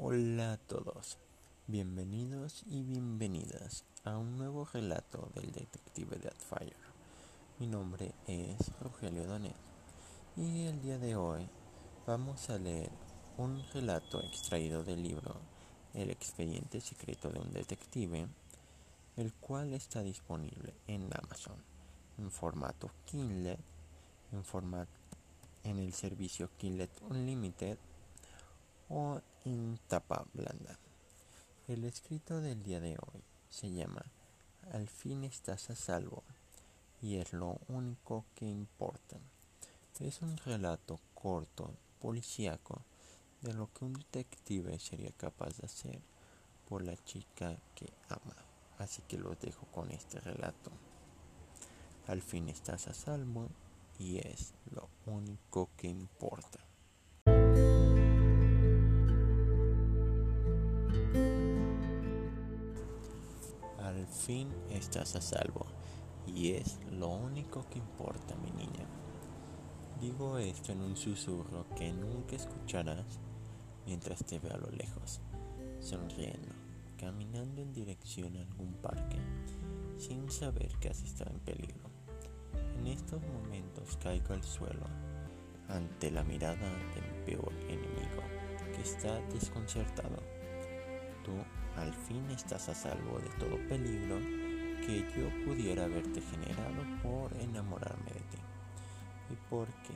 Hola a todos, bienvenidos y bienvenidas a un nuevo relato del detective Deadfire. Mi nombre es Rogelio Donet y el día de hoy vamos a leer un relato extraído del libro El expediente secreto de un detective, el cual está disponible en Amazon en formato Kindle, en, formato, en el servicio Kindle Unlimited o en tapa blanda. El escrito del día de hoy se llama Al fin estás a salvo y es lo único que importa. Es un relato corto, policíaco, de lo que un detective sería capaz de hacer por la chica que ama. Así que los dejo con este relato. Al fin estás a salvo y es lo único que importa. Fin estás a salvo y es lo único que importa, mi niña. Digo esto en un susurro que nunca escucharás mientras te veo a lo lejos, sonriendo, caminando en dirección a algún parque, sin saber que has estado en peligro. En estos momentos caigo al suelo ante la mirada de mi peor enemigo, que está desconcertado. Tú al fin estás a salvo de todo peligro que yo pudiera haberte generado por enamorarme de ti. Y porque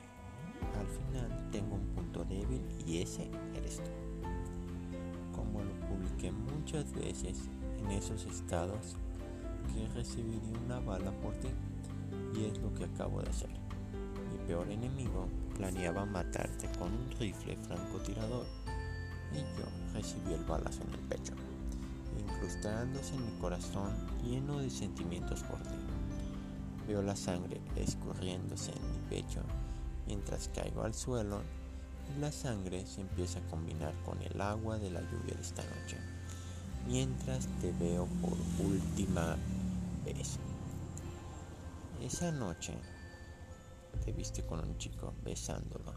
al final tengo un punto débil y ese eres tú. Como lo publiqué muchas veces en esos estados, que recibiría una bala por ti y es lo que acabo de hacer. Mi peor enemigo planeaba matarte con un rifle francotirador y yo recibí el balazo en el pecho, incrustándose en mi corazón lleno de sentimientos por ti. Veo la sangre escurriéndose en mi pecho mientras caigo al suelo y la sangre se empieza a combinar con el agua de la lluvia de esta noche, mientras te veo por última vez. Esa noche te viste con un chico besándolo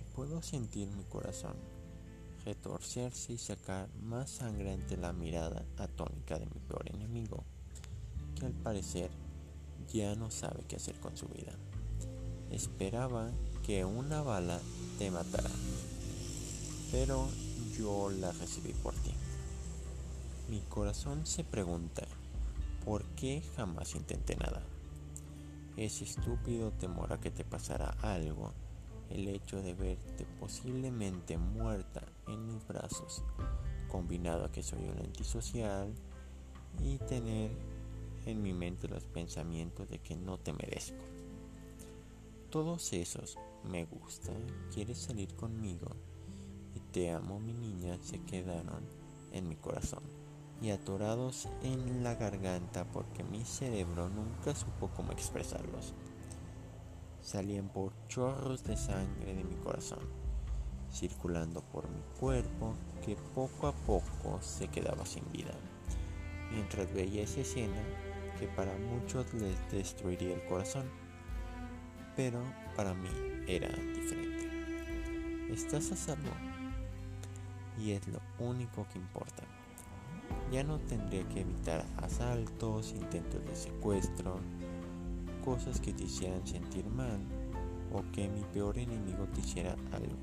y puedo sentir mi corazón retorcerse y sacar más sangre ante la mirada atónica de mi peor enemigo, que al parecer ya no sabe qué hacer con su vida. Esperaba que una bala te matara, pero yo la recibí por ti. Mi corazón se pregunta, ¿por qué jamás intenté nada? Ese estúpido temor a que te pasara algo, el hecho de verte posiblemente muerta en mis brazos, combinado a que soy un antisocial y tener en mi mente los pensamientos de que no te merezco. Todos esos me gusta, quieres salir conmigo y te amo mi niña se quedaron en mi corazón y atorados en la garganta porque mi cerebro nunca supo cómo expresarlos. Salían por chorros de sangre de mi corazón, circulando por mi cuerpo que poco a poco se quedaba sin vida, mientras veía esa escena que para muchos les destruiría el corazón, pero para mí era diferente. Estás a salvo y es lo único que importa. Ya no tendría que evitar asaltos, intentos de secuestro, cosas que te hicieran sentir mal o que mi peor enemigo te hiciera algo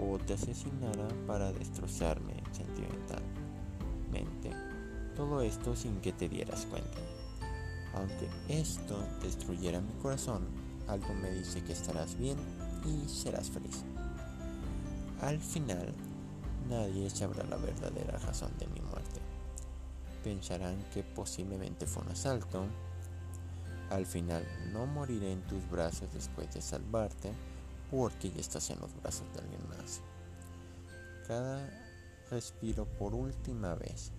o te asesinara para destrozarme sentimentalmente. Todo esto sin que te dieras cuenta. Aunque esto destruyera mi corazón, algo me dice que estarás bien y serás feliz. Al final, nadie sabrá la verdadera razón de mi muerte pensarán que posiblemente fue un asalto. Al final no moriré en tus brazos después de salvarte porque ya estás en los brazos de alguien más. Cada respiro por última vez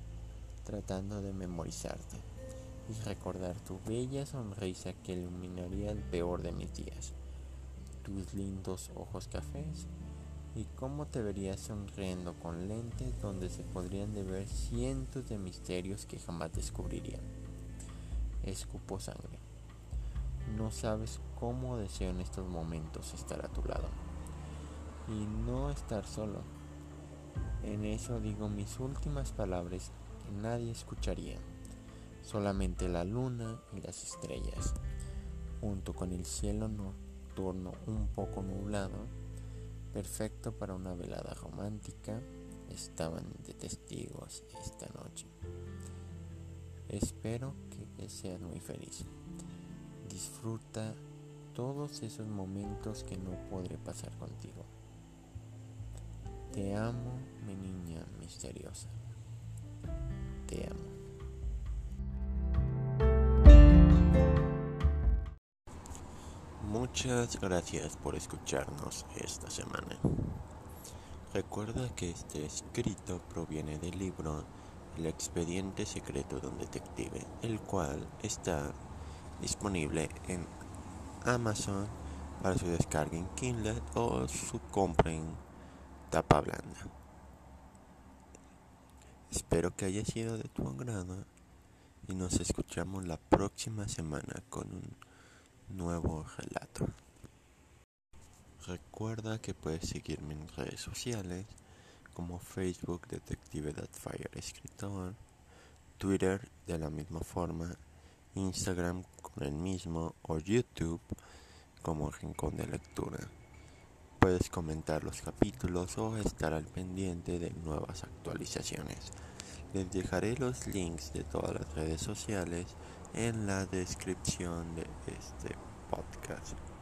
tratando de memorizarte y recordar tu bella sonrisa que iluminaría el peor de mis días, tus lindos ojos cafés y cómo te verías sonriendo con lentes donde se podrían ver cientos de misterios que jamás descubrirían. Escupo sangre. No sabes cómo deseo en estos momentos estar a tu lado y no estar solo. En eso digo mis últimas palabras que nadie escucharía, solamente la luna y las estrellas, junto con el cielo nocturno un poco nublado, perfecto para una velada romántica, estaban de testigos esta noche. Espero que seas muy feliz. Disfruta todos esos momentos que no podré pasar contigo. Te amo, mi niña misteriosa. Te amo. Muchas gracias por escucharnos esta semana. Recuerda que este escrito proviene del libro El expediente secreto de un detective, el cual está disponible en Amazon para su descarga en Kindle o su compra en tapa blanda. Espero que haya sido de tu agrado y nos escuchamos la próxima semana con un nuevo relato. Recuerda que puedes seguirme en redes sociales como Facebook Detective Fire Escritor, Twitter de la misma forma, Instagram con el mismo o YouTube como Rincón de Lectura. Puedes comentar los capítulos o estar al pendiente de nuevas actualizaciones. Les dejaré los links de todas las redes sociales en la descripción de este podcast.